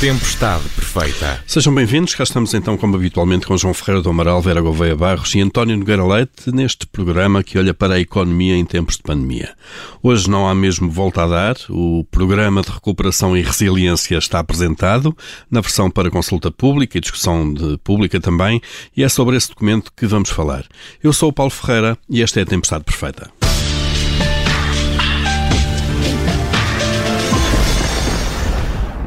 Tempestade Perfeita. Sejam bem-vindos, cá estamos então, como habitualmente, com João Ferreira do Amaral, Vera Gouveia Barros e António Nogueira Leite, neste programa que olha para a economia em tempos de pandemia. Hoje não há mesmo volta a dar, o Programa de Recuperação e Resiliência está apresentado, na versão para consulta pública e discussão pública também, e é sobre esse documento que vamos falar. Eu sou o Paulo Ferreira e esta é a Tempestade Perfeita.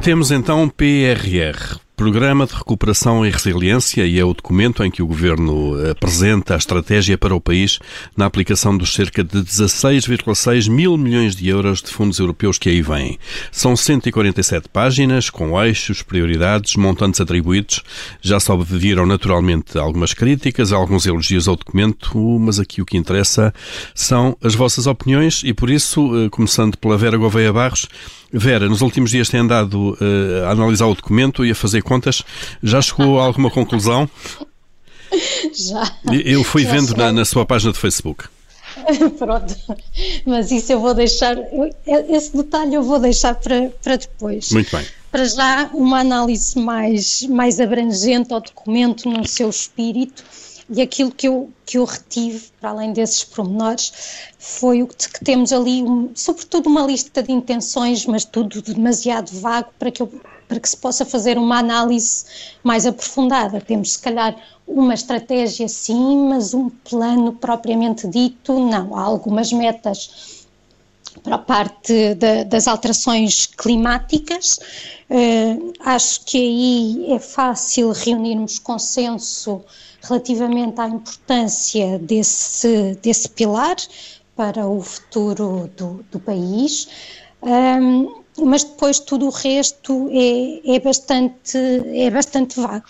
Temos então PRR, Programa de Recuperação e Resiliência, e é o documento em que o Governo apresenta a estratégia para o país na aplicação dos cerca de 16,6 mil milhões de euros de fundos europeus que aí vêm. São 147 páginas, com eixos, prioridades, montantes atribuídos. Já só viram naturalmente algumas críticas, alguns elogios ao documento, mas aqui o que interessa são as vossas opiniões e por isso, eh, começando pela Vera Gouveia Barros, Vera, nos últimos dias tem andado uh, a analisar o documento e a fazer contas. Já chegou a alguma conclusão? Já. Eu fui já vendo na, na, sua página do Facebook. Pronto, mas isso eu vou deixar, esse detalhe eu vou deixar para, para depois. Muito bem. Para já, uma análise mais, mais abrangente ao documento no seu espírito e aquilo que eu, que eu retive, para além desses pormenores, foi o que, temos ali, um, sobretudo uma lista de intenções, mas tudo demasiado vago para que, eu, para que se possa fazer uma análise mais aprofundada. Temos, se calhar, uma estratégia sim, mas um plano propriamente dito, não. Há algumas metas para a parte de, das alterações climáticas. Uh, acho que aí é fácil reunirmos consenso relativamente à importância desse, desse pilar para o futuro do, do país. Um, mas depois tudo o resto é, é, bastante, é bastante vago.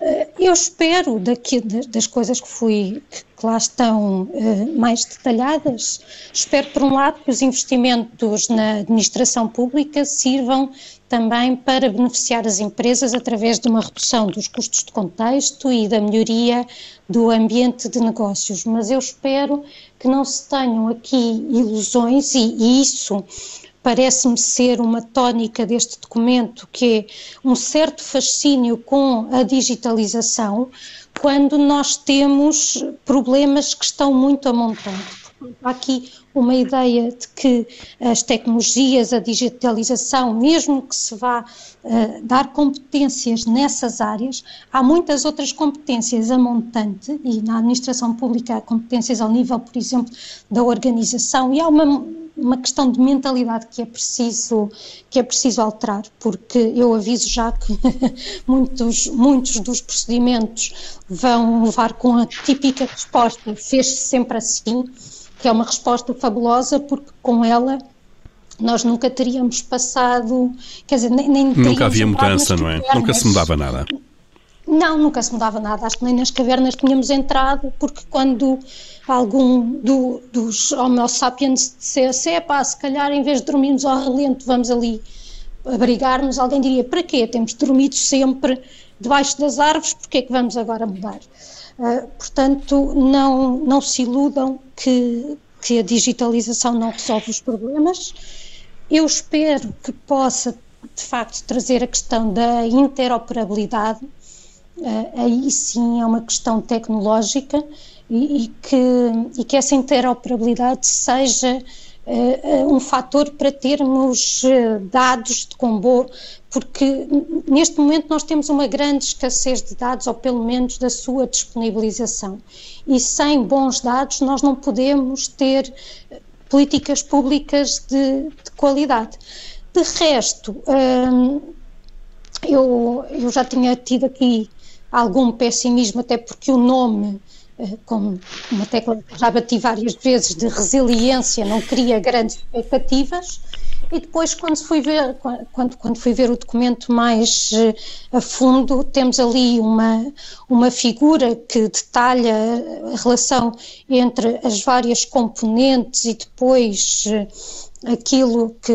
Eh, eu espero daqui, das coisas que fui, que lá estão eh, mais detalhadas, espero por um lado que os investimentos na administração pública sirvam também para beneficiar as empresas através de uma redução dos custos de contexto e da melhoria do ambiente de negócios. Mas eu espero que não se tenham aqui ilusões e, e isso parece-me ser uma tónica deste documento, que é um certo fascínio com a digitalização, quando nós temos problemas que estão muito a montante. Há aqui uma ideia de que as tecnologias, a digitalização, mesmo que se vá uh, dar competências nessas áreas, há muitas outras competências a montante, e na administração pública há competências ao nível, por exemplo, da organização, e há uma uma questão de mentalidade que é preciso que é preciso alterar, porque eu aviso já que muitos muitos dos procedimentos vão levar com a típica resposta fez-se sempre assim, que é uma resposta fabulosa porque com ela nós nunca teríamos passado, quer dizer, nem, nem Nunca havia mudança, não é? Nunca se mudava nada. Não, nunca se mudava nada. Acho que nem nas cavernas tínhamos entrado, porque quando algum do, dos Homo sapiens dissesse, é pá, se calhar em vez de dormirmos ao relento, vamos ali abrigar-nos, alguém diria, para quê? Temos dormido sempre debaixo das árvores, porque é que vamos agora mudar? Uh, portanto, não, não se iludam que, que a digitalização não resolve os problemas. Eu espero que possa, de facto, trazer a questão da interoperabilidade uh, aí sim é uma questão tecnológica e, e, que, e que essa interoperabilidade seja um fator para termos dados de comboio, porque neste momento nós temos uma grande escassez de dados, ou pelo menos da sua disponibilização. E sem bons dados nós não podemos ter políticas públicas de, de qualidade. De resto, eu, eu já tinha tido aqui algum pessimismo, até porque o nome, eh, como uma tecla que já bati várias vezes, de resiliência, não cria grandes expectativas. E depois, quando fui ver, quando, quando fui ver o documento mais eh, a fundo, temos ali uma, uma figura que detalha a relação entre as várias componentes e depois eh, aquilo que,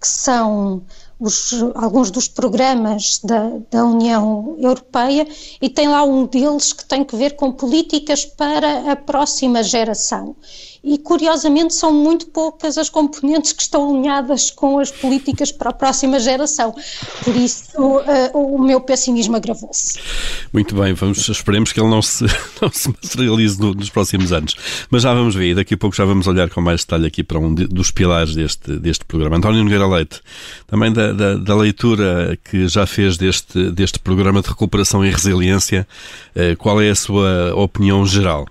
que são os, alguns dos programas da, da União Europeia e tem lá um deles que tem que ver com políticas para a próxima geração e, curiosamente, são muito poucas as componentes que estão alinhadas com as políticas para a próxima geração. Por isso, uh, o meu pessimismo agravou-se. Muito bem, vamos, esperemos que ele não se, não se materialize no, nos próximos anos. Mas já vamos ver, daqui a pouco já vamos olhar com mais detalhe aqui para um de, dos pilares deste, deste programa. António Nogueira Leite, também da, da, da, leitura que já fez deste, deste programa de recuperação e resiliência, uh, qual é a sua opinião geral?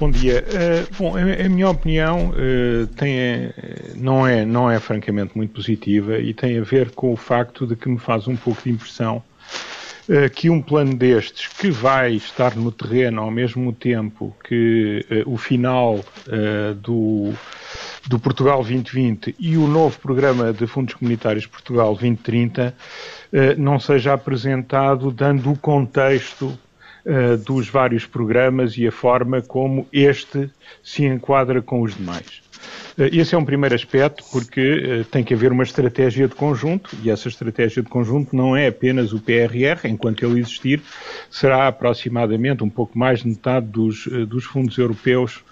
Bom dia. Uh, bom, a, a, minha opinião uh, tem, não, é, não é francamente muito positiva e tem a ver com o facto de que me faz um pouco de impressão uh, que um plano destes, que vai estar no terreno ao mesmo tempo que o final do, do Portugal 2020 e o novo programa de fundos comunitários Portugal 2030, não seja apresentado dando o contexto uh, dos vários programas e a forma como este se enquadra com os demais. Uh, esse é um primeiro aspecto, porque uh, tem que haver uma estratégia de conjunto, e essa estratégia de conjunto não é apenas o PRR, enquanto ele existir, será aproximadamente um pouco mais de metade dos, dos fundos europeus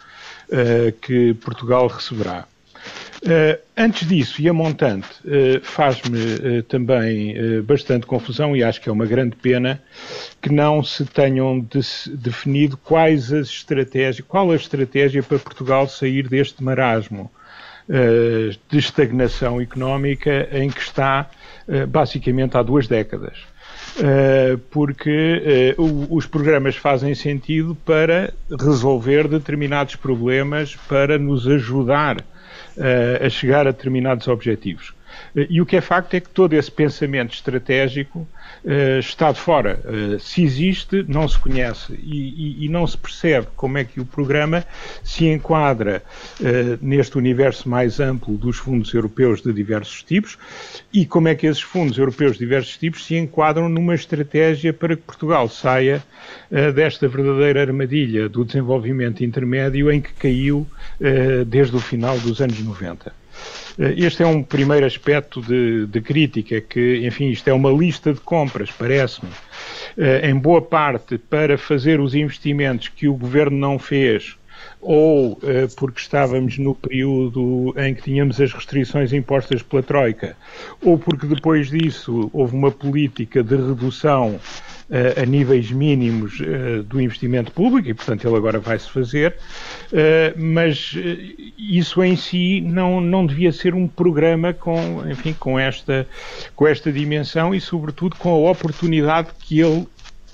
que Portugal receberá. Uh, antes disso, e a montante, uh, faz-me uh, também bastante confusão e acho que é uma grande pena que não se tenham de definido quais as estratégias, qual a estratégia para Portugal sair deste marasmo de estagnação económica em que está basicamente há duas décadas. porque os programas fazem sentido para resolver determinados problemas, para nos ajudar a chegar a determinados objetivos. Uh, e o que é facto é que todo esse pensamento estratégico uh, está de fora. se existe, não se conhece e, e, e, não se percebe como é que o programa se enquadra neste universo mais amplo dos fundos europeus de diversos tipos e como é que esses fundos europeus de diversos tipos se enquadram numa estratégia para que Portugal saia desta verdadeira armadilha do desenvolvimento intermédio em que caiu desde o final dos anos 90. Eh, este é um primeiro aspecto de, de, crítica, que, enfim, isto é uma lista de compras, parece-me, eh, em boa parte para fazer os investimentos que o governo não fez, ou eh, porque estávamos no período em que tínhamos as restrições impostas pela Troika, ou porque depois disso houve uma política de redução a níveis mínimos eh, do investimento público e, portanto, ele agora vai-se fazer, eh, mas eh, isso em si não, não devia ser um programa com, enfim, com esta, com esta dimensão e, sobretudo, com a oportunidade que ele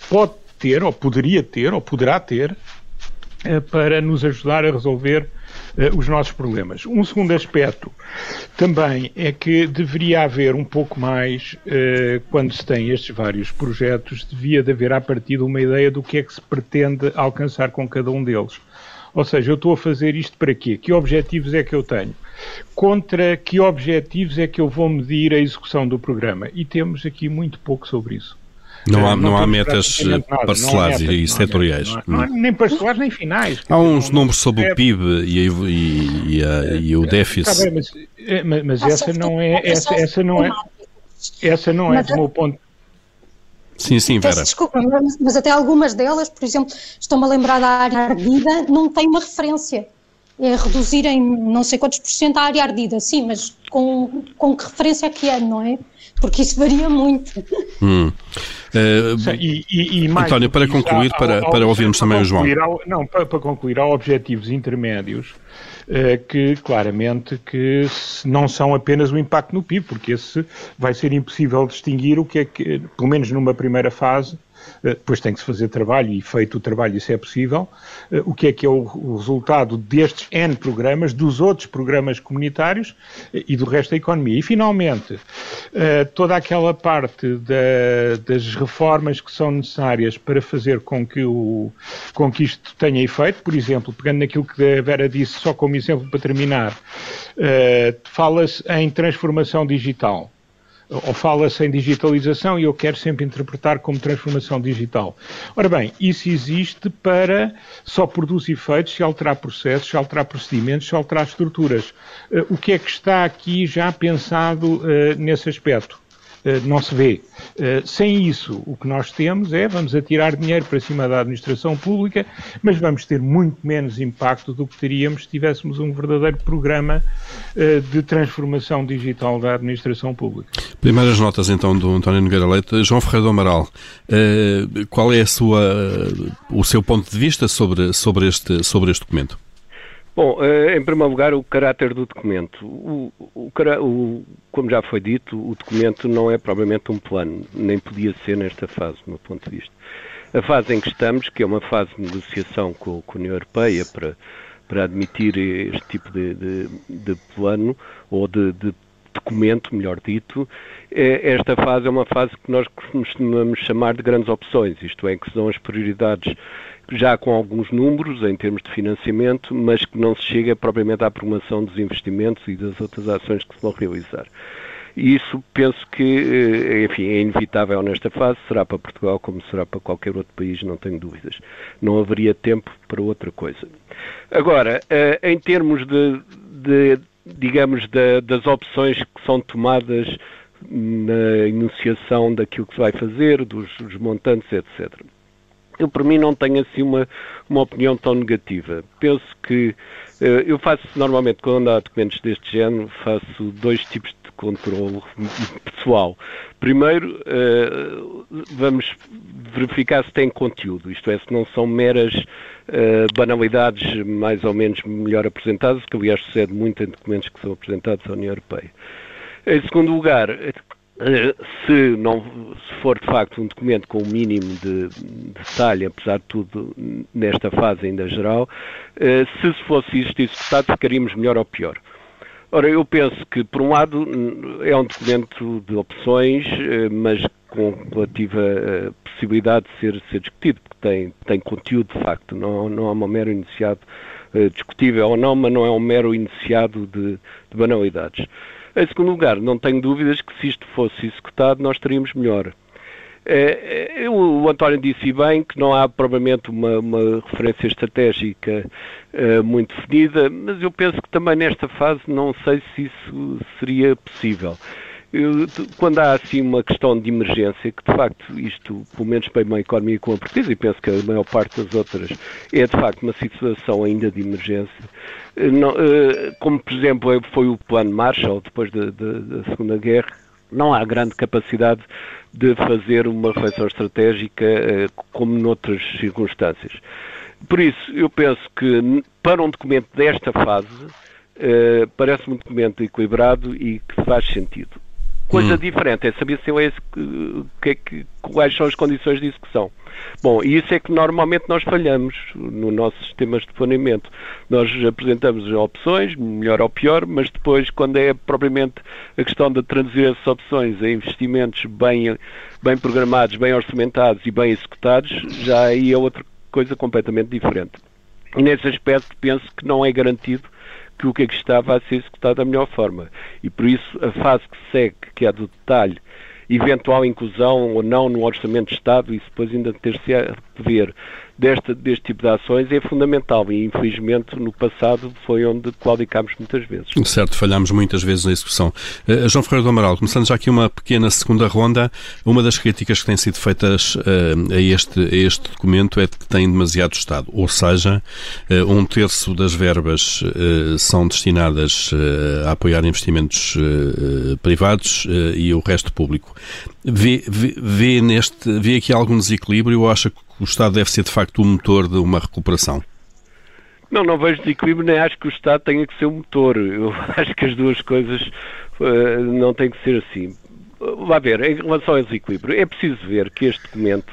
pode ter, ou poderia ter, ou poderá ter, para nos ajudar a resolver uh, os nossos problemas. Um segundo aspecto também é que deveria haver um pouco mais, uh, quando se tem estes vários projetos, devia de haver à partida uma ideia do que é que se pretende alcançar com cada um deles. Ou seja, eu estou a fazer isto para quê? Que objetivos é que eu tenho? Contra que objetivos é que eu vou medir a execução do programa? E temos aqui muito pouco sobre isso. Não há, não, não há metas parcelares e, e setoriais. Não, há, nem parcelares nem finais. Há uns números sobre o PIB e, e, e, a, e o déficit. Tá bem, mas, é, mas essa não é essa, essa não é essa não é do meu ponto Sim, sim, Vera. Peço desculpa, mas, mas, até algumas delas, por exemplo, estou-me a lembrar da área ardida, não tem uma referência. É reduzir em não sei quantos por cento a área ardida, sim, mas com, com que referência é que é, não é? Porque isso varia muito. Hum. Uh, e, e, e António, para concluir, há, para, há, para ouvirmos também o João. Há, não, para, para, concluir, há objetivos intermédios uh, que claramente que não são apenas o impacto no PIB, porque esse vai ser impossível distinguir o que é que, pelo menos numa primeira fase, depois tem que se fazer trabalho e feito o trabalho isso é possível, eh, o que é que é o resultado destes N programas, dos outros programas comunitários eh, e do resto da economia. E finalmente, toda aquela parte da, das reformas que são necessárias para fazer com que, o, com que isto tenha efeito, por exemplo, pegando naquilo que a Vera disse, só como exemplo para terminar, fala-se em transformação digital. Ou fala-se em digitalização e eu quero sempre interpretar como transformação digital. Ora bem, isso existe para só produz efeitos se alterar processos, se alterar procedimentos, se alterar estruturas. Uh, o que é que está aqui já pensado uh, nesse aspecto? Uh, não se vê. sem isso, o que nós temos é vamos atirar dinheiro para cima da administração pública, mas vamos ter muito menos impacto do que teríamos se tivéssemos um verdadeiro programa de transformação digital da administração pública. Primeiras notas então do António Nogueira Leite. João Ferreira do Amaral, qual é sua, o seu ponto de vista sobre, sobre, este, sobre este documento? Bom, eh, em primeiro lugar, o caráter do documento. O, o, o, como já foi dito, o documento não é propriamente um plano, nem podia ser nesta fase, do meu ponto de vista. A fase em que estamos, que é uma fase de negociação com, com a União Europeia para, para admitir este tipo de, de, de plano, ou de, de documento, melhor dito, é, esta fase é uma fase que nós costumamos chamar de grandes opções, isto é, que são as prioridades já com alguns números em termos de financiamento, mas que não se chega propriamente à promoção dos investimentos e das outras ações que se vão realizar. E isso penso que, eh, enfim, é inevitável nesta fase, será para Portugal como será para qualquer outro país, não tenho dúvidas. Não haveria tempo para outra coisa. Agora, eh, em termos de, de digamos, de, das opções que são tomadas na enunciação daquilo que se vai fazer, dos, dos montantes, etc eu por mim não tenho assim uma, uma opinião tão negativa. Penso que uh, eu faço normalmente quando há documentos deste género, faço dois tipos de controle pessoal. Primeiro, uh, vamos verificar se tem conteúdo, isto é, se não são meras uh, banalidades mais ou menos melhor apresentadas, que aliás sucede muito em documentos que são apresentados à União Europeia. Em segundo lugar, eh, se, não, se for de facto um documento com o um mínimo de, de detalhe, apesar de tudo nesta fase ainda geral, eh, se fosse isto executado ficaríamos melhor ou pior. Ora, eu penso que, por um lado, é um documento de opções, eh, mas com relativa possibilidade de ser, ser discutido, porque tem, tem conteúdo de facto, não, não é um mero iniciado discutível ou não, mas não é um mero iniciado de, de banalidades. Em segundo lugar, não tenho dúvidas que se isto fosse executado, nós teríamos melhor. É, é, o António disse bem que não há provavelmente uma, uma referência estratégica uh, muito definida, mas eu penso que também nesta fase não sei se isso seria possível. Quando há assim uma questão de emergência, que de facto isto, pelo menos para uma economia como a portuguesa, e penso que a maior parte das outras é de facto uma situação ainda de emergência, eh, não, eh, como por exemplo foi o plano Marshall depois da, da, da Segunda Guerra, não há grande capacidade de fazer uma reflexão estratégica eh, como noutras circunstâncias. Por isso, eu penso que para um documento desta fase, parece um documento equilibrado e que faz sentido. Coisa hum. diferente é saber se é esse, que, é que, quais são as condições de execução. Bom, e isso é que normalmente nós falhamos no nossos sistemas de planeamento. Nós apresentamos opções, melhor ou pior, mas depois, quando é propriamente a questão de traduzir essas opções a investimentos bem, bem programados, bem orçamentados e bem executados, já aí é outra coisa completamente diferente. E nesse aspecto penso que não é garantido que o que aqui está vai ser executado da melhor forma. E por isso a fase que segue, que é do detalhe, eventual inclusão ou não no Orçamento de Estado, isso depois ainda ter-se a ver deste, deste tipo de ações é fundamental e infelizmente no passado foi onde claudicámos muitas vezes. Certo, falhámos muitas vezes na execução. Uh, João Ferreira do Amaral, começando já aqui uma pequena segunda ronda, uma das críticas que têm sido feitas uh, a, este, a este documento é que tem demasiado Estado, ou seja, uh, um terço das verbas são destinadas a apoiar investimentos privados e o resto público. Vê, vê, vê, neste, vê aqui algum desequilíbrio ou acha que o Estado deve ser de facto o motor de uma recuperação? Não, não vejo desequilíbrio, nem acho que o Estado tenha que ser o motor. Eu acho que as duas coisas uh, não têm que ser assim. Vá ver, em relação ao desequilíbrio, é preciso ver que este documento,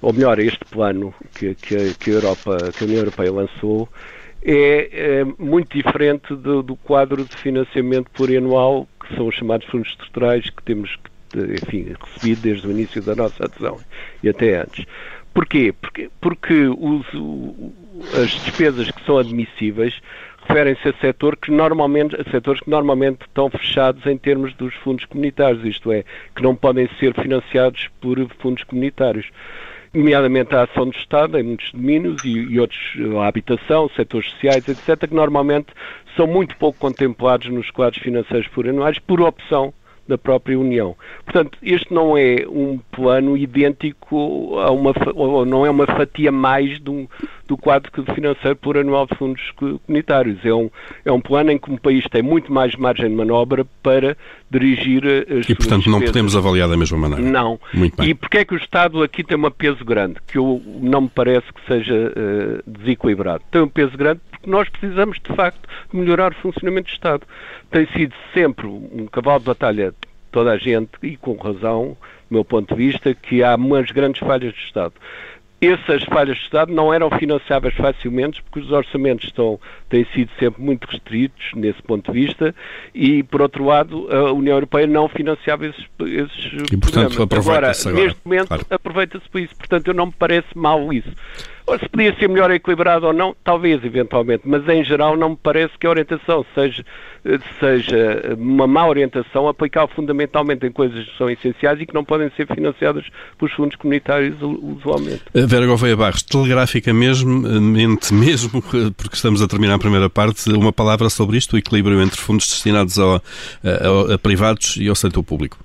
ou melhor, este plano que, que, que a, Europa, que a União Europeia lançou, é, é muito diferente do, do, quadro de financiamento plurianual, que são os chamados fundos estruturais que temos enfim, recebido desde o início da nossa adesão e até antes. Porquê? Porque, porque os, as despesas que são admissíveis referem-se a, setor que normalmente, a setores que normalmente estão fechados em termos dos fundos comunitários, isto é, que não podem ser financiados por fundos comunitários nomeadamente a ação do Estado em muitos domínios e, e, outros, a habitação, setores sociais, etc., que normalmente são muito pouco contemplados nos quadros financeiros plurianuais por opção da própria União. Portanto, este não é um plano idêntico a uma, ou não é uma fatia mais do, do quadro financeiro por anual de fundos comunitários. É um, é um plano em que um país tem muito mais margem de manobra para dirigir as E, portanto, não podemos avaliar da mesma maneira. Não. Muito bem. E porquê é que o Estado aqui tem um peso grande, que eu, não me parece que seja uh, desequilibrado? Tem um peso grande porque nós precisamos, de facto, melhorar o funcionamento do Estado. Tem sido sempre um cavalo de batalha toda a gente, e com razão, do meu ponto de vista, que há umas grandes falhas do Estado essas falhas de Estado não eram financiáveis facilmente porque os orçamentos estão, têm sido sempre muito restritos nesse ponto de vista e, por outro lado, a União Europeia não financiava esses, esses e, portanto, aproveita-se agora. Neste momento, claro. aproveita-se por isso. Portanto, eu não me parece mal isso. Se podia ser melhor equilibrado ou não, talvez, eventualmente, mas em geral não me parece que a orientação seja, seja uma má orientação aplicada fundamentalmente em coisas que são essenciais e que não podem ser financiadas pelos fundos comunitários usualmente. Eh, Vera Gouveia Barros, telegrafica mesmo, mesmo, porque estamos a terminar a primeira parte, uma palavra sobre isto, o equilíbrio entre fundos destinados a, a, a privados e ao setor público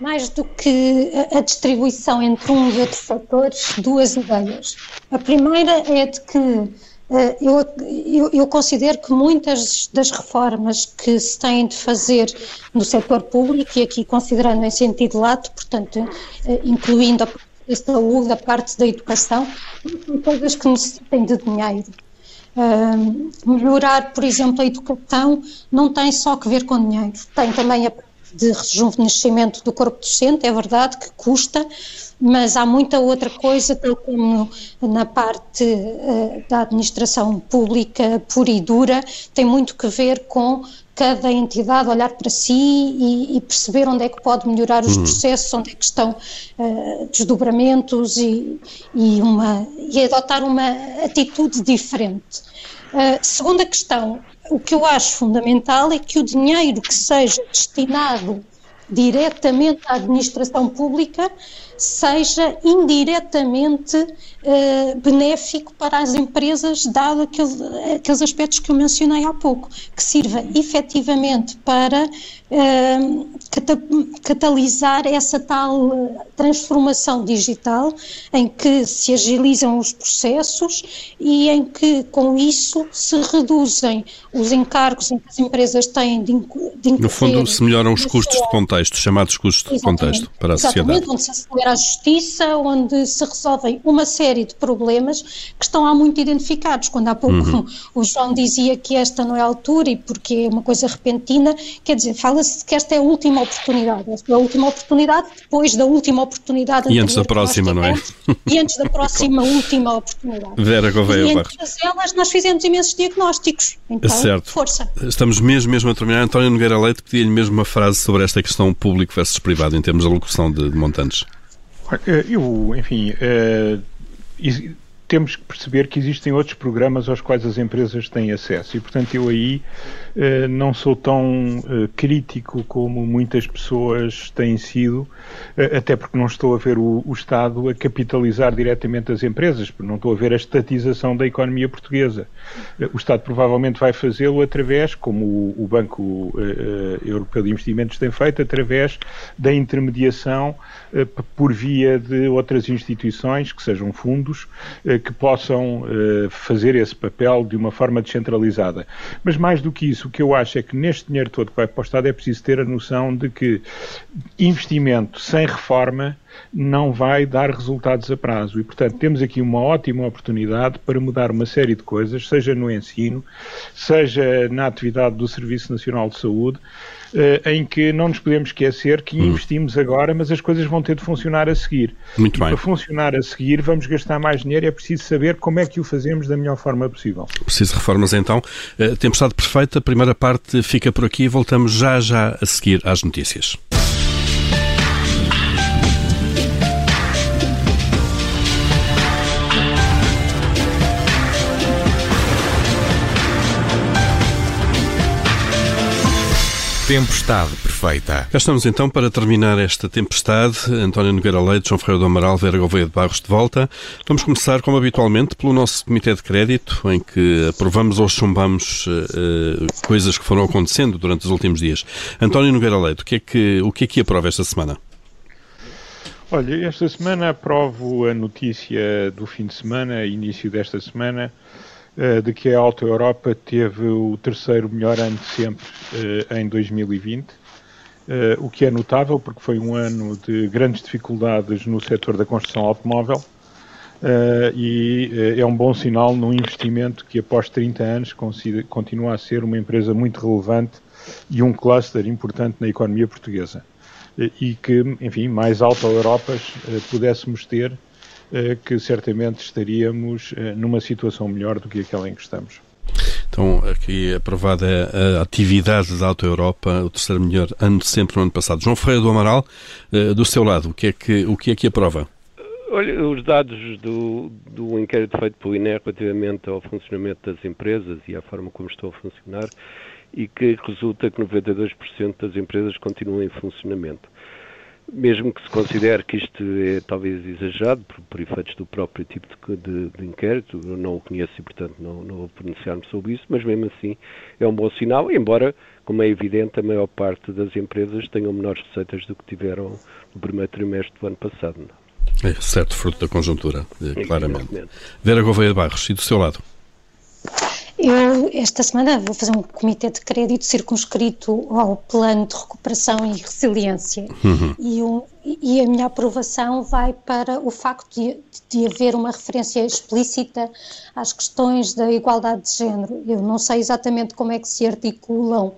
mais do que a distribuição entre um e outro fatores, duas ideias. A primeira é de que eh, eu, eu, eu, considero que muitas das reformas que se têm de fazer no setor público, e aqui considerando em sentido lato, portanto, eh, incluindo a parte da saúde, a parte da educação, são coisas que necessitem de dinheiro. Melhorar, por exemplo, a educação não tem só que ver com dinheiro, tem também a de rejuvenescimento do corpo docente, é verdade que custa, mas há muita outra coisa, tal como na parte uh, da administração pública pura e dura, tem muito que ver com cada entidade olhar para si e, e perceber onde é que pode melhorar os uhum. processos, onde é que estão uh, desdobramentos e, e, uma, e adotar uma atitude diferente. Uh, segunda questão, o que eu acho fundamental é que o dinheiro que seja destinado diretamente à administração pública seja indiretamente uh, benéfico para as empresas, dado aquele, aqueles aspectos que eu mencionei há pouco, que sirva efetivamente para uh, catalisar essa tal eh, transformação digital em que se agilizam os processos e em que, com isso, se reduzem os encargos em que as empresas têm de, de No fundo, se melhoram os custos de contexto, chamados custos Exatamente. de contexto para a Exatamente, sociedade. onde se acelera a justiça, onde se resolvem uma série de problemas que estão há muito identificados. Quando há pouco uhum. o João dizia que esta não é a altura e porque é uma coisa repentina, quer dizer, fala-se que esta é a última oportunidade. Esta é a última oportunidade depois da última oportunidade. E antes da próxima, não é? E antes da próxima última oportunidade. Vera Gouveia E entre elas nós fizemos imensos diagnósticos. Então, certo. força. Estamos mesmo, mesmo a terminar. António Nogueira Leite pedia-lhe mesmo uma frase sobre esta questão público versus privado em termos de alocução de, de montantes. Eh, eu, enfim, uh, temos que perceber que existem outros programas aos quais as empresas têm acesso e, portanto, eu aí não sou tão uh, crítico como muitas pessoas têm sido, uh, até porque não estou a ver o, o, Estado a capitalizar diretamente as empresas, não estou a ver a estatização da economia portuguesa. o Estado provavelmente vai fazê-lo através, como o, o Banco Europeu de Investimentos tem feito, através da intermediação por via de outras instituições, que sejam fundos, que possam fazer esse papel de uma forma descentralizada. Mas mais do que isso, o que eu acho é que neste dinheiro todo que vai para o Estado é preciso ter a noção de que investimento sem reforma não vai dar resultados a prazo. E, portanto, temos aqui uma ótima oportunidade para mudar uma série de coisas, seja no ensino, seja na atividade do Serviço Nacional de Saúde, em que não nos podemos esquecer que hum. investimos agora, mas as coisas vão ter de funcionar a seguir. Muito e bem. Para funcionar a seguir, vamos gastar mais dinheiro e é preciso saber como é que o fazemos da melhor forma possível. Preciso reformas então. Uh, tempestade perfeita, a primeira parte fica por aqui e voltamos já já a seguir às notícias. Tempestade perfeita. Cá estamos então para terminar esta tempestade. António Nogueira Leite, João Ferreira do Amaral, Vera Gouveia de Barros de volta. Vamos começar, como habitualmente, pelo nosso Comitê de Crédito, em que aprovamos ou chumbamos uh, coisas que foram acontecendo durante os últimos dias. António Nogueira Leite, o que é que, o que, é que aprova esta semana? Olha, esta semana aprovo a notícia do fim de semana, início desta semana, eh, de que a Alta Europa teve o terceiro melhor ano de sempre eh, em 2020, eh, o que é notável porque foi um ano de grandes dificuldades no setor da construção automóvel e é um bom sinal num investimento que após 30 anos continua a ser uma empresa muito relevante e um cluster importante na economia portuguesa. E que, enfim, mais Alta Europas pudéssemos ter que certamente estaríamos eh, numa situação melhor do que aquela em que estamos. Então, aqui aprovada a atividade da Auto Europa, o terceiro melhor ano de sempre no ano passado. João Ferreira do Amaral, eh, do seu lado, o que é que, o que, é que aprova? Olha, os dados do, do inquérito feito pelo INE relativamente ao funcionamento das empresas e à forma como estão a funcionar e que resulta que 92% das empresas continuam em funcionamento mesmo que se considere que isto é talvez exagerado por, por efeitos do próprio tipo de, de, de, inquérito, eu não o conheço e, portanto, não, não vou pronunciar-me sobre isso, mas mesmo assim é um bom sinal, embora, como é evidente, a maior parte das empresas tenham menores receitas do que tiveram no primeiro trimestre do ano passado. Não? É certo, fruto da conjuntura, eh, claramente. Vera Gouveia de Barros, e do seu lado? Eu, esta semana, vou fazer um comitê de crédito circunscrito ao plano de recuperação e resiliência. Uhum. E, um, e, a minha aprovação vai para o facto de, de, haver uma referência explícita às questões da igualdade de género. Eu não sei exatamente como é que se articulam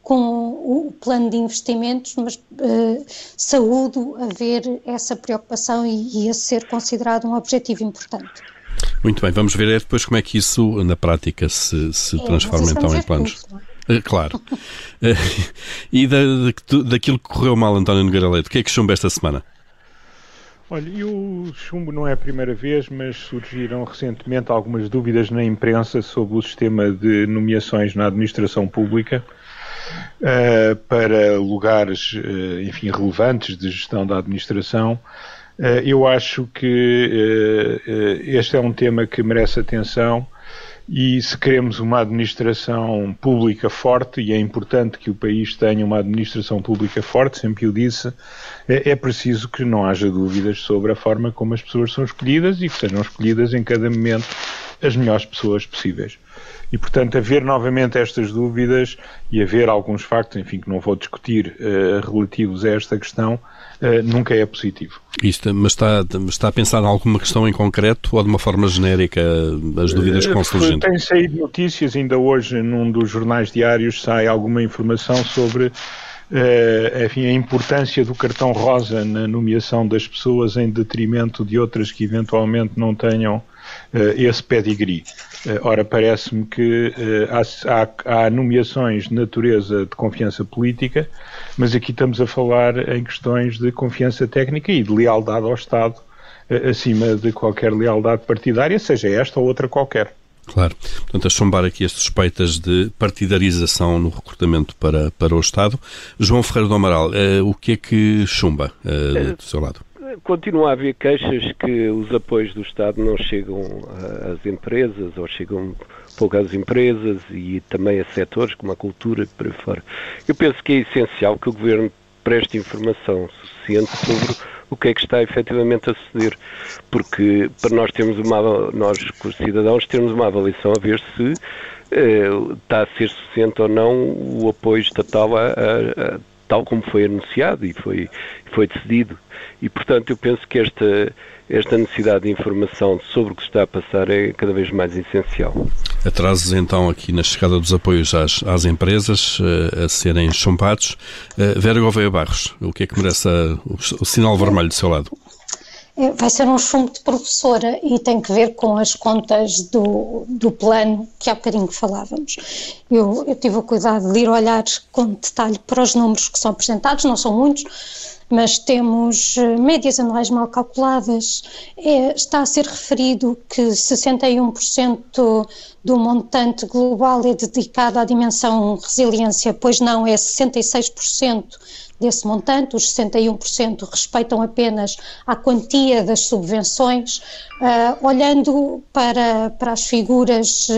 com o plano de investimentos, mas uh, saúdo haver essa preocupação e, e a ser considerado um objetivo importante. Muito bem, vamos ver depois como é que isso na prática se, se é, transforma então em planos. É? Eh, claro. Eh, e da, daquilo que correu mal, António Nogueira Leite, o que é que chumba esta semana? Olha, e o chumbo não é a primeira vez, mas surgiram recentemente algumas dúvidas na imprensa sobre o sistema de nomeações na administração pública uh, para lugares, uh, enfim, relevantes de gestão da administração eu acho que eh, eh, este é um tema que merece atenção e se queremos uma administração pública forte, e é importante que o país tenha uma administração pública forte, sempre o disse, é preciso que não haja dúvidas sobre a forma como as pessoas são escolhidas e que sejam escolhidas em cada momento as melhores pessoas possíveis. E, portanto, haver novamente estas dúvidas e haver alguns factos, enfim, que não vou discutir, uh, relativos a esta questão, uh, nunca é positivo. Isto, mas está, está a pensar em alguma questão em concreto ou de uma forma genérica as dúvidas que vão surgindo? Tem saído notícias, ainda hoje num dos jornais diários sai alguma informação sobre Uh, enfim, a importância do cartão rosa na nomeação das pessoas em detrimento de outras que eventualmente não tenham esse pedigree. Uh, ora, parece-me que há, há, há, nomeações de natureza de confiança política, mas aqui estamos a falar em questões de confiança técnica e de lealdade ao Estado, acima de qualquer lealdade partidária, seja esta ou outra qualquer. Claro. Portanto, a chumbar aqui as suspeitas de partidarização no recrutamento para, para o Estado. João Ferreira do Amaral, uh, o que é que chumba uh, do seu lado? Continua a haver queixas que os apoios do Estado não chegam às empresas ou chegam pouco às empresas e também a setores como a cultura por aí fora. Eu penso que é essencial que o Governo preste informação suficiente sobre o que é que está efetivamente a suceder. Porque para nós termos uma, nós, os cidadãos, termos uma avaliação a ver se eh, está a ser suficiente ou não o apoio estatal a, a, a, tal como foi anunciado e foi, foi decidido. E, portanto, eu penso que esta, esta necessidade de informação sobre o que está a passar é cada vez mais essencial. Atrasos então aqui na chegada dos apoios às, às empresas uh, a serem chumbados. Uh, Vera Gouveia Barros, o que é que merece a, o, o, sinal vermelho do seu lado? É, vai ser um chumbo de professora e tem que ver com as contas do, do plano que há bocadinho falávamos. Eu, eu tive o cuidado de ir olhar com detalhe para os números que são apresentados, não são muitos, mas temos eh, médias anuais mal calculadas. É, está a ser referido que 61% do montante global é dedicado à dimensão resiliência, pois não, é 66% desse montante, os 61% respeitam apenas a quantia das subvenções, uh, olhando para, para as figuras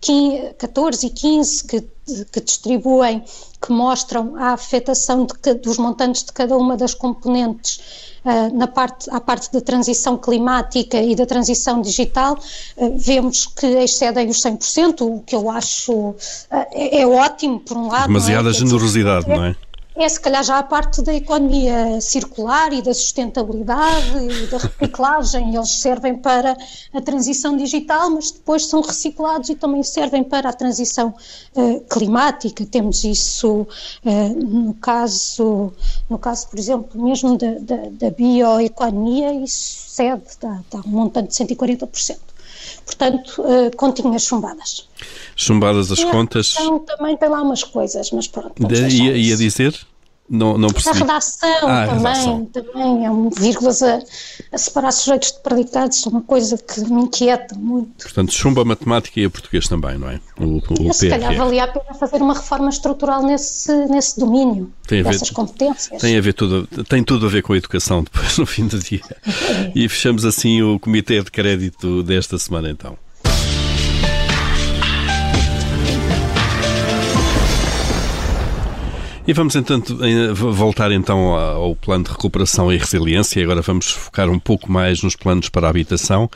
15, 14 e 15 que, que distribuem, que mostram a afetação de, dos montantes de cada uma das componentes Uh, na parte, à parte da transição climática e da transição digital, uh, vemos que excedem os 100%, o que eu acho é, é, ótimo, por um lado. Demasiada é? generosidade, não é? É se calhar já a parte da economia circular e da sustentabilidade e da reciclagem. Eles servem para a transição digital, mas depois são reciclados e também servem para a transição uh, climática. Temos isso uh, no caso, no caso, por exemplo, mesmo da, da, da bioeconomia, isso cede, dá, dá um montante de 140%. Portanto, uh, continhas chumbadas. Chumbadas as contas. Então, também tem lá umas coisas, mas pronto. Ia, ia dizer? Não, não percebi. A redação ah, também, redação. também é um vírgulas a, a, separar sujeitos de predicados, é uma coisa que me inquieta muito. Portanto, chumba a matemática e a português também, não é? O, o se calhar valia a pena fazer uma reforma estrutural nesse, nesse domínio, tem dessas ver, competências. Tem, a ver tudo, tem tudo a ver com a educação depois, no fim do dia. É. E fechamos assim o Comitê de Crédito desta semana, então. E vamos então, voltar então ao plano de recuperação e resiliência. E agora vamos focar um pouco mais nos planos para a habitação,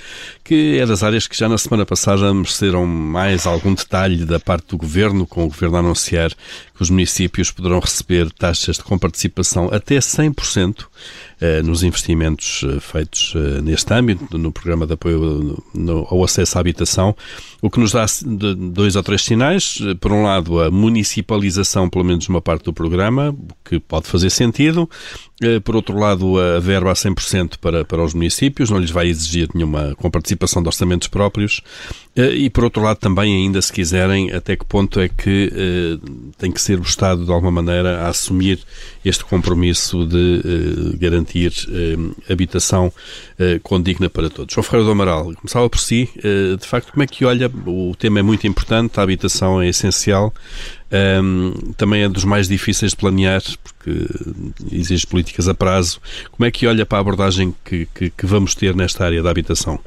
que é das áreas que já na semana passada mereceram mais algum detalhe da parte do Governo, com o Governo a anunciar que os municípios poderão receber taxas de comparticipação até 100% eh, nos investimentos eh, feitos eh, neste âmbito, no programa de apoio ao acesso à habitação, o que nos dá dois ou três sinais. Por um lado, a municipalização, pelo menos numa parte do programa, que pode fazer sentido. Por outro lado, a verba a 100% para, para os municípios, não lhes vai exigir nenhuma comparticipação de orçamentos próprios. E, por outro lado, também, ainda se quiserem, até que ponto é que tem que ser o Estado, de alguma maneira, a assumir este compromisso de garantir garantir eh, habitação eh, condigna para todos. João Ferreira do Amaral, começava por si, eh, de facto, como é que olha, o tema é muito importante, a habitação é essencial, um, também é dos mais difíceis de planear, porque exige políticas a prazo. Como é que olha para a abordagem que, que, que vamos ter nesta área da habitação?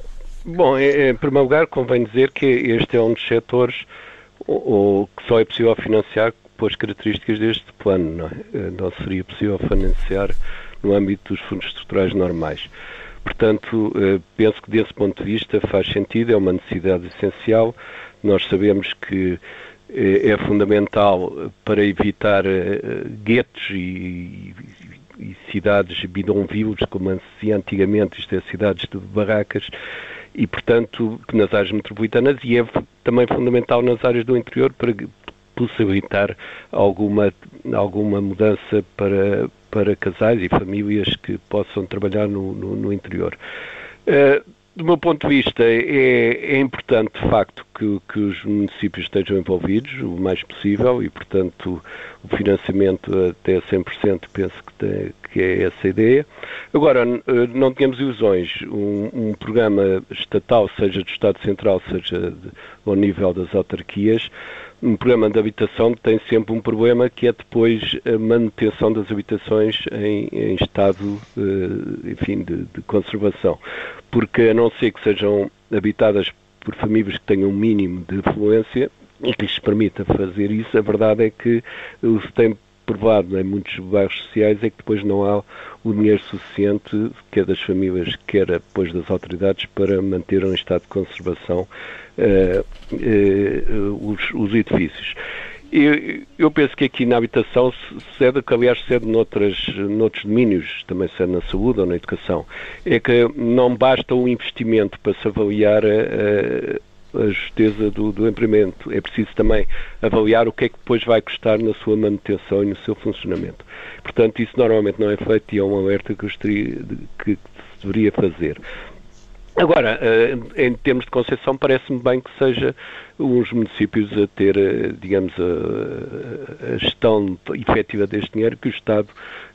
Bom, em primeiro lugar, convém dizer que este é um dos setores o, que só é possível financiar pelas características deste plano. Não, é? não seria possível financiar no âmbito dos fundos estruturais normais. Portanto, eh, penso que desse ponto de vista faz sentido, é uma necessidade essencial. Nós sabemos que eh, é fundamental para evitar eh, guetos e, e cidades bidonvilles, como se antigamente, isto é, cidades de barracas, e, portanto, nas áreas metropolitanas, e é também fundamental nas áreas do interior para possibilitar alguma, alguma mudança para, para casais e famílias que possam trabalhar no, no, no interior. Uh, do meu ponto de vista, é, é importante, de facto, que, que, os municípios estejam envolvidos o mais possível e, portanto, o financiamento até 100% penso que, tem, que é essa a ideia. Agora, eh, não temos ilusões. Um, um, programa estatal, seja do Estado Central, seja de, ao nível das autarquias, um programa de habitação tem sempre um problema que é depois a manutenção das habitações em, em estado, eh, enfim, de, de, conservação. Porque a não ser que sejam habitadas por famílias que tenham um mínimo de fluência e que lhes permita fazer isso, a verdade é que se tem provado em muitos bairros sociais é que depois não há o dinheiro suficiente, quer das famílias, quer depois das autoridades, para manter um estado de conservação uh, uh, os, os, edifícios. Eu, eu, penso que aqui na habitação cede, que aliás cede noutras, noutros domínios, também cede na saúde ou na educação, é que não basta o investimento para se avaliar a, a justeza do, do empreendimento. É preciso também avaliar o que é que depois vai custar na sua manutenção e no seu funcionamento. Portanto, isso normalmente não é feito e é um alerta que, gostaria, que deveria fazer. Agora, eh, em termos de concessão, parece-me bem que seja os municípios a ter, eh, digamos, a, a gestão efetiva deste dinheiro que o Estado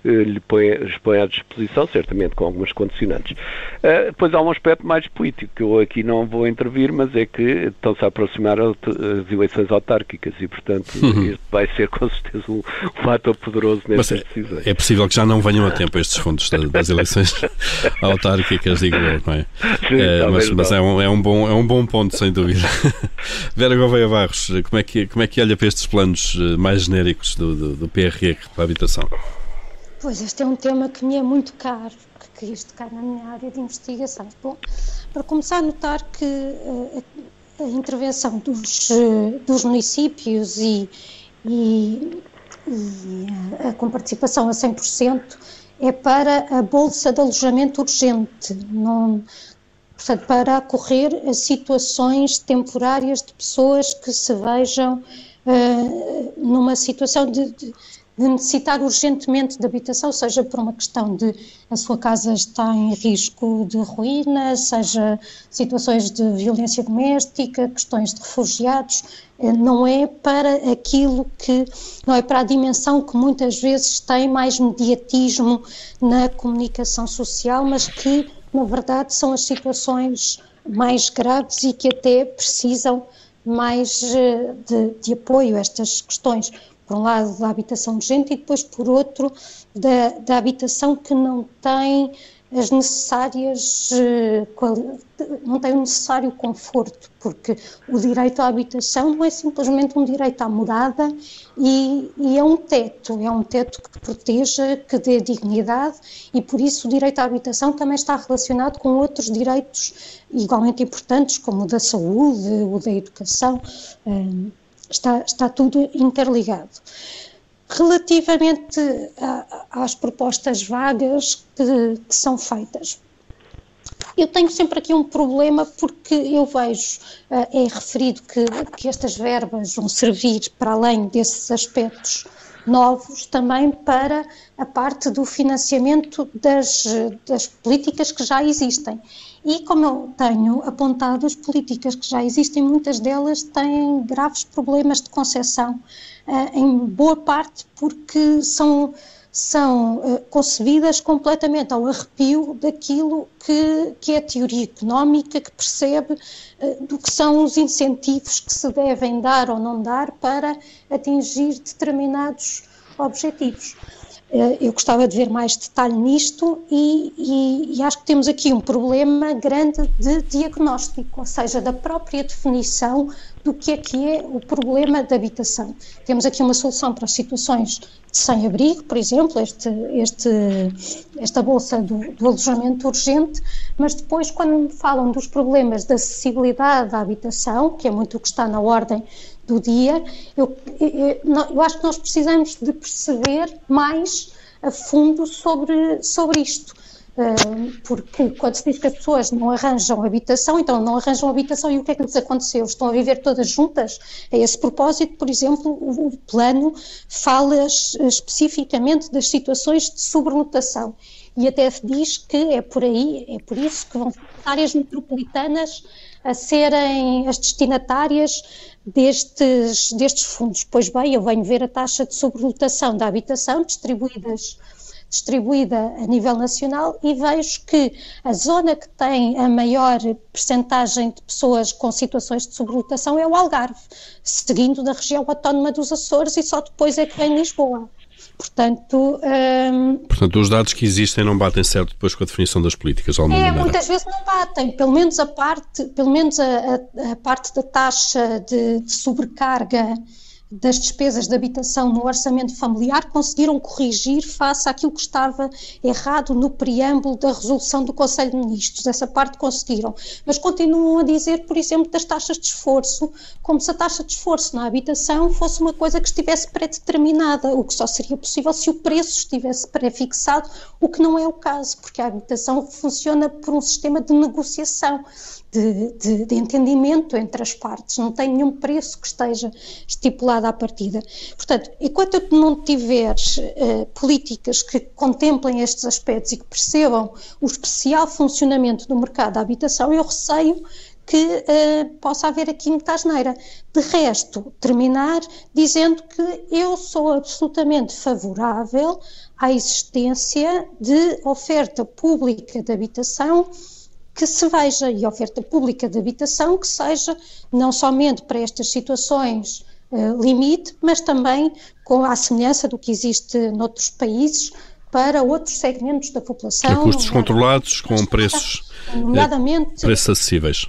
eh, lhe põe, lhes põe à disposição, certamente com algumas condicionantes. Uh, depois há um aspecto mais político, que eu aqui não vou intervir, mas é que estão-se a aproximar as eleições autárquicas e, portanto, uhum. este vai ser com certeza um, um fator poderoso nestas é, decisões. É possível que já não venham a tempo estes fundos das eleições autárquicas, digo eu, não é? Sim, uh, mas, mas é, um, é, um bom, é um bom ponto, sem dúvida. Vera Gouveia Barros, como é, que, como é que olha para estes planos mais genéricos do, do, do PRR para a habitação? Pois, este é um tema que me é muito caro, porque isto cai na minha área de investigação. Bom, para começar a notar que uh, a, intervenção dos, uh, dos municípios e, e, e a, a, com participação a 100% é para a Bolsa de Alojamento Urgente, não, portanto, para a situações temporárias de pessoas que se vejam uh, numa situação de, de de necessitar urgentemente de habitação, seja por uma questão de a sua casa está em risco de ruína, seja situações de violência doméstica, questões de refugiados, eh, não é para aquilo que, não é para a dimensão que muitas vezes tem mais mediatismo na comunicação social, mas que, na verdade, são as situações mais graves e que até precisam mais eh, de, de apoio a estas questões. Por um lado, da habitação urgente e depois, por outro, da, da habitação que não tem as necessárias, eh, não tem o necessário conforto, porque o direito à habitação não é simplesmente um direito à morada e, e, é um teto, é um teto que proteja, que dê dignidade e por isso o direito à habitação também está relacionado com outros direitos igualmente importantes, como o da saúde, o da educação. Eh, está, está tudo interligado. Relativamente a, às propostas vagas que, que são feitas, eu tenho sempre aqui um problema porque eu vejo, uh, é referido que, que estas verbas vão servir para além desses aspectos novos também para a parte do financiamento das, das políticas que já existem. E como eu tenho apontado, as políticas que já existem, muitas delas têm graves problemas de concessão, eh, em boa parte porque são, são eh, concebidas completamente ao arrepio daquilo que, que é a teoria económica, que percebe eh, do que são os incentivos que se devem dar ou não dar para atingir determinados objetivos. Eh, eu gostava de ver mais detalhe nisto e, e, e, acho que temos aqui um problema grande de diagnóstico, ou seja, da própria definição do que é que é o problema da habitação. Temos aqui uma solução para as situações de sem-abrigo, por exemplo, este, este, esta bolsa do, do, alojamento urgente, mas depois, quando falam dos problemas de acessibilidade à habitação, que é muito o que está na ordem do dia, eu, eu, eu acho que nós precisamos de perceber mais a fundo sobre, sobre isto. Porque quando se diz que as pessoas não arranjam habitação, então não arranjam habitação e o que é que lhes aconteceu? Estão a viver todas juntas? A esse propósito, por exemplo, o plano fala especificamente das situações de sobrelotação e até diz que é por aí, é por isso que vão áreas metropolitanas a serem as destinatárias destes, destes fundos. Pois bem, eu venho ver a taxa de sobrelotação da habitação distribuídas distribuída a nível nacional e vejo que a zona que tem a maior percentagem de pessoas com situações de sobrelotação é o Algarve, seguindo da região autónoma dos Açores e só depois é que vem Lisboa. Portanto, hum, Portanto, os dados que existem não batem certo depois com a definição das políticas, de é, muitas vezes não batem, pelo menos a parte, pelo menos a, a, a parte da taxa de, de sobrecarga das despesas de habitação no orçamento familiar conseguiram corrigir face àquilo que estava errado no preâmbulo da resolução do Conselho de Ministros. Essa parte conseguiram. Mas continuam a dizer, por exemplo, das taxas de esforço, como se a taxa de esforço na habitação fosse uma coisa que estivesse pré-determinada, o que só seria possível se o preço estivesse pré-fixado, o que não é o caso, porque a habitação funciona por um sistema de negociação de, de, de, entendimento entre as partes, não tem nenhum preço que esteja estipulado à partida. Portanto, enquanto não tiver uh, políticas que contemplem estes aspectos e que percebam o especial funcionamento do mercado da habitação, eu receio que uh, possa haver aqui muita asneira. De resto, terminar dizendo que eu sou absolutamente favorável à existência de oferta pública de habitação que se veja e oferta pública de habitação que seja não somente para estas situações uh, limite, mas também com a semelhança do que existe noutros países para outros segmentos da população. A custos controlados, com preços, nomeadamente, preços acessíveis.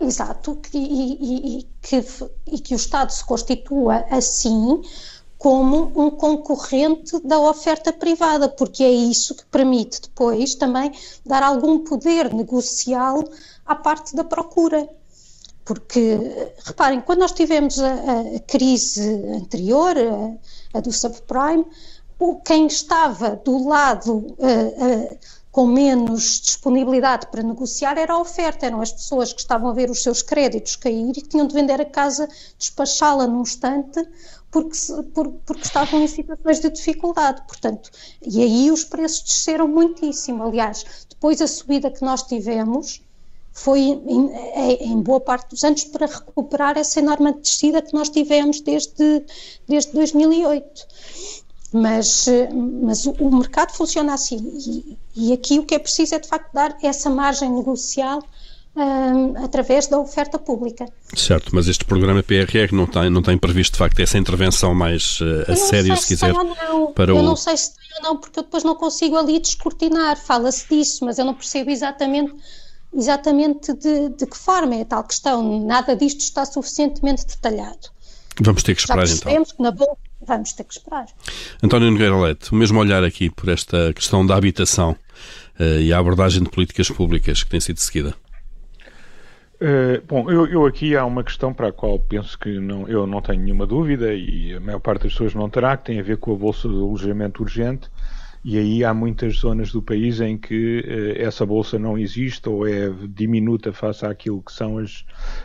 Exato, e, e, e, que, e que o Estado se constitua assim como um concorrente da oferta privada, porque é isso que permite depois também dar algum poder negocial à parte da procura. Porque, reparem, quando nós tivemos a, a crise anterior, a, a, do subprime, quem estava do lado com menos disponibilidade para negociar era a oferta, eram as pessoas que estavam a ver os seus créditos cair e que tinham de vender a casa, despachá-la num instante, porque, porque estavam em situações de dificuldade, portanto, e aí os preços desceram muitíssimo. Aliás, depois a subida que nós tivemos foi em, em, boa parte dos anos para recuperar essa enorme descida que nós tivemos desde, desde 2008. Mas, mas o mercado funciona assim e, e aqui o que é preciso é de facto dar essa margem negocial através da oferta pública. Certo, mas este programa PRR não tem, não tem previsto de facto essa intervenção mais uh, a sério, se, se quiser. Para eu o... não sei se tem ou não, porque eu depois não consigo ali descortinar. Fala-se disso, mas eu não percebo exatamente exatamente de, de que forma é a tal questão. Nada disto está suficientemente detalhado. Vamos ter que esperar Já então. que na boa vamos ter que esperar. António Nogueira Leite, o mesmo olhar aqui por esta questão da habitação uh, e a abordagem de políticas públicas que tem sido seguida. Uh, bom, eu, eu, aqui há uma questão para a qual penso que não, eu não tenho nenhuma dúvida e a maior parte das pessoas não terá, que tem a ver com a bolsa de alojamento urgente. E aí há muitas zonas do país em que uh, essa bolsa não existe ou é diminuta face àquilo que são as,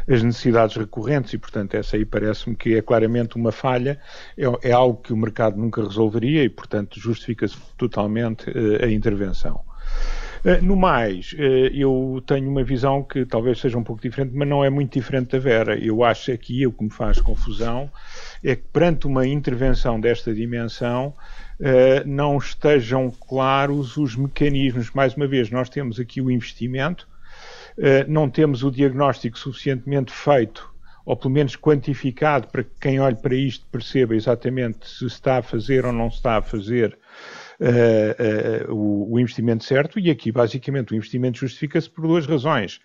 as necessidades recorrentes. E, portanto, essa aí parece-me que é claramente uma falha, é, é, algo que o mercado nunca resolveria e, portanto, justifica-se totalmente uh, a intervenção. Eh, no mais, eh, eu tenho uma visão que talvez seja um pouco diferente, mas não é muito diferente da Vera. Eu acho aqui, o que me faz confusão, é que perante uma intervenção desta dimensão, eh, não estejam claros os mecanismos. Mais uma vez, nós temos aqui o investimento, não temos o diagnóstico suficientemente feito ou pelo menos quantificado para que quem olhe para isto perceba exatamente se está a fazer ou não está a fazer uh, uh, o, o, investimento certo, e aqui basicamente o investimento justifica-se por duas razões.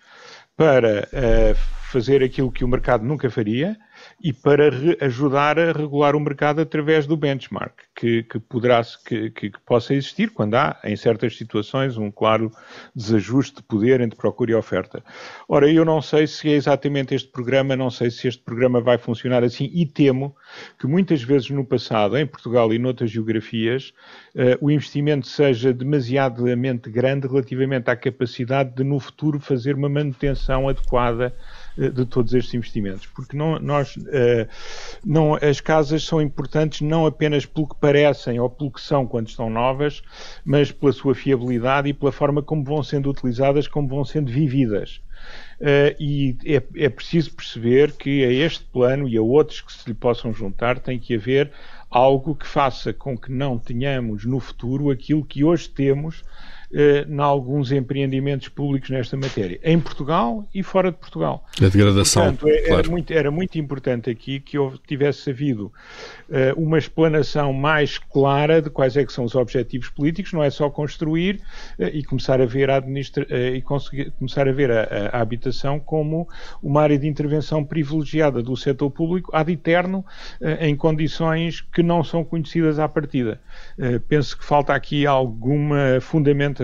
Para uh, fazer aquilo que o mercado nunca faria, e para ajudar a regular o mercado através do benchmark, que, que poderá que, que, que, possa existir quando há, em certas situações, um claro desajuste de poder entre procura e oferta. Ora, eu não sei se é exatamente este programa, não sei se este programa vai funcionar assim e temo que muitas vezes no passado, em Portugal e noutras geografias, uh, o investimento seja demasiadamente grande relativamente à capacidade de no futuro fazer uma manutenção adequada de todos estes investimentos, porque não, nós, uh, não, as casas são importantes não apenas pelo que parecem ou pelo que são quando estão novas, mas pela sua fiabilidade e pela forma como vão sendo utilizadas, como vão sendo vividas. Uh, e é, é preciso perceber que a este plano e a outros que se lhe possam juntar tem que haver algo que faça com que não tenhamos no futuro aquilo que hoje temos eh, em alguns empreendimentos públicos nesta matéria, em Portugal e fora de Portugal. A degradação. Portanto, é, claro. era, muito, era, muito, importante aqui que tivesse havido uh, uma explanação mais clara de quais é que são os objetivos políticos, não é só construir uh, e começar a ver a administra uh, e conseguir, começar a ver a, a, habitação como uma área de intervenção privilegiada do setor público ad eterno em condições que não são conhecidas à partida. penso que falta aqui alguma fundamentação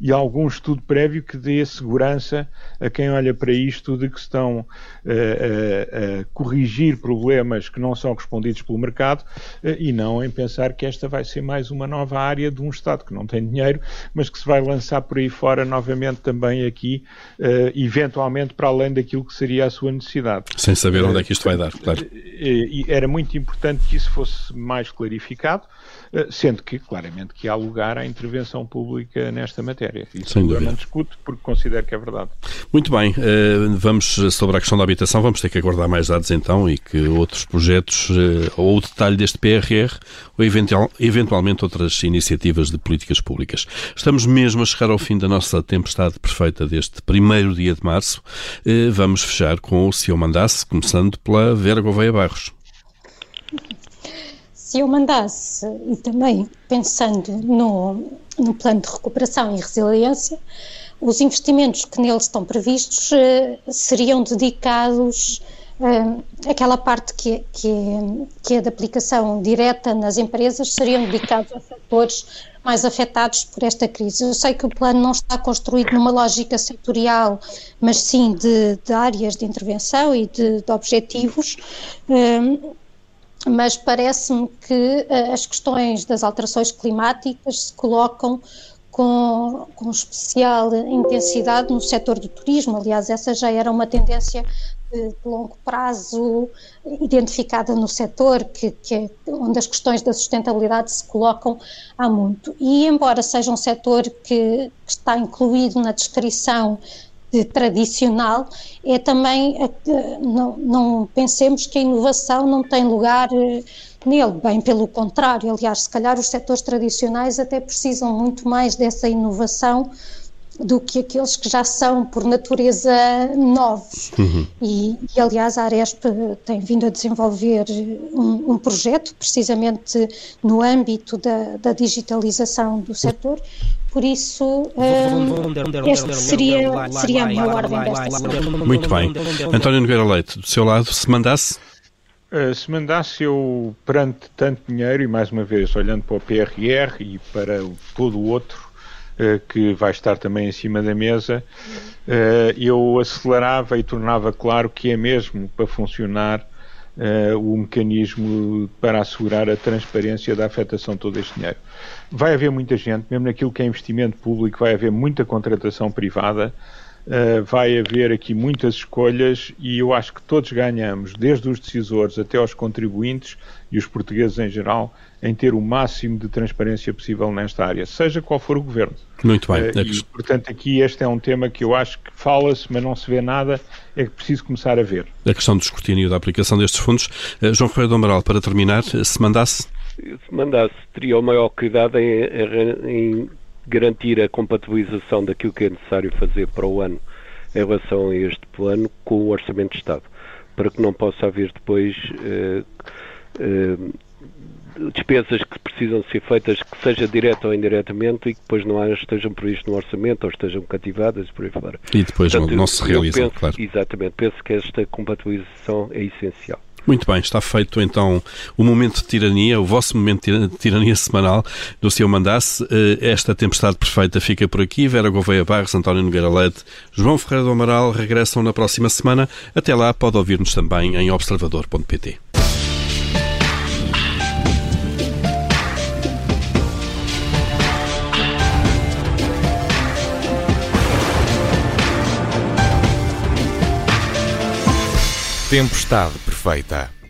e algum estudo prévio que dê segurança a quem olha para isto de que estão uh, a, a, corrigir problemas que não são respondidos pelo mercado uh, e não em pensar que esta vai ser mais uma nova área de um Estado que não tem dinheiro, mas que se vai lançar por aí fora novamente também aqui, uh, eventualmente para além daquilo que seria a sua necessidade. Sem saber onde é que isto vai dar, claro. E era muito importante que isso fosse mais clarificado. Sendo que, claramente, que há lugar à intervenção pública nesta matéria. Isso Sem dúvida. não discuto porque considero que é verdade. Muito bem, eh, vamos sobre a questão da habitação, vamos ter que aguardar mais dados então e que outros projetos eh, ou o detalhe deste PRR ou eventualmente outras iniciativas de políticas públicas. Estamos mesmo a chegar ao fim da nossa tempestade perfeita deste primeiro dia de março. Vamos fechar com o Se Eu Mandasse, começando pela Vera Gouveia Barros se eu mandasse, e também pensando no, no plano de recuperação e resiliência, os investimentos que neles estão previstos uh, seriam dedicados uh, aquela parte que, que, que é de aplicação direta nas empresas seriam dedicados a setores mais afetados por esta crise. Eu sei que o plano não está construído numa lógica setorial, mas sim de, de áreas de intervenção e de, de objetivos. Uh, mas parece-me que uh, as questões das alterações climáticas se colocam com, com especial intensidade no setor do turismo. Aliás, essa já era uma tendência de, de longo prazo identificada no setor, que, que é onde as questões da sustentabilidade se colocam há muito. E, embora seja um setor que, que está incluído na descrição de tradicional, é também, não, não, pensemos que a inovação não tem lugar eh, nele, bem pelo contrário, aliás, se calhar os setores tradicionais até precisam muito mais dessa inovação do que aqueles que já são, por natureza, novos. Uhum. E, e, aliás, a Aresp tem vindo a desenvolver um, um projeto, precisamente no âmbito da, da digitalização do setor, por isso, um, esta seria, seria a minha ordem desta semana. Muito bem. António Nogueira Leite, do seu lado, se mandasse? Uh, se mandasse eu, perante tanto dinheiro, e mais uma vez olhando para o PRR e para todo o outro que vai estar também em cima da mesa, uh, eu acelerava e tornava claro que é mesmo para funcionar uh, o mecanismo para assegurar a transparência da afetação de todo este dinheiro. Vai haver muita gente, mesmo naquilo que é investimento público, vai haver muita contratação privada, uh, vai haver aqui muitas escolhas e eu acho que todos ganhamos, desde os decisores até aos contribuintes e os portugueses em geral, em ter o máximo de transparência possível nesta área, seja qual for o governo. Muito bem. Uh, e, portanto, aqui este é um tema que eu acho que fala-se, mas não se vê nada, é que preciso começar a ver. A questão do escrutínio da aplicação destes fundos. Uh, João Ferreira do Amaral, para terminar, se mandasse? Se mandasse, teria o maior cuidado em, em garantir a compatibilização daquilo que é necessário fazer para o ano em relação a este plano com o Orçamento de Estado, para que não possa haver depois uh, uh, despesas que precisam ser feitas, que seja direta ou indiretamente, e que depois não estejam previstas no orçamento ou estejam cativadas por aí fora. E depois Portanto, não, não, se realizam, penso, claro. Exatamente, penso que esta compatibilização é essencial. Muito bem, está feito então o momento de tirania, o vosso momento de tirania semanal do seu mandasse. Eh, esta tempestade perfeita fica por aqui. Vera Gouveia Barros, António Nogueira Leite, João Ferreira do Amaral regressam na próxima semana. Até lá, pode ouvir-nos também em observador.pt. Tempestade perfeita.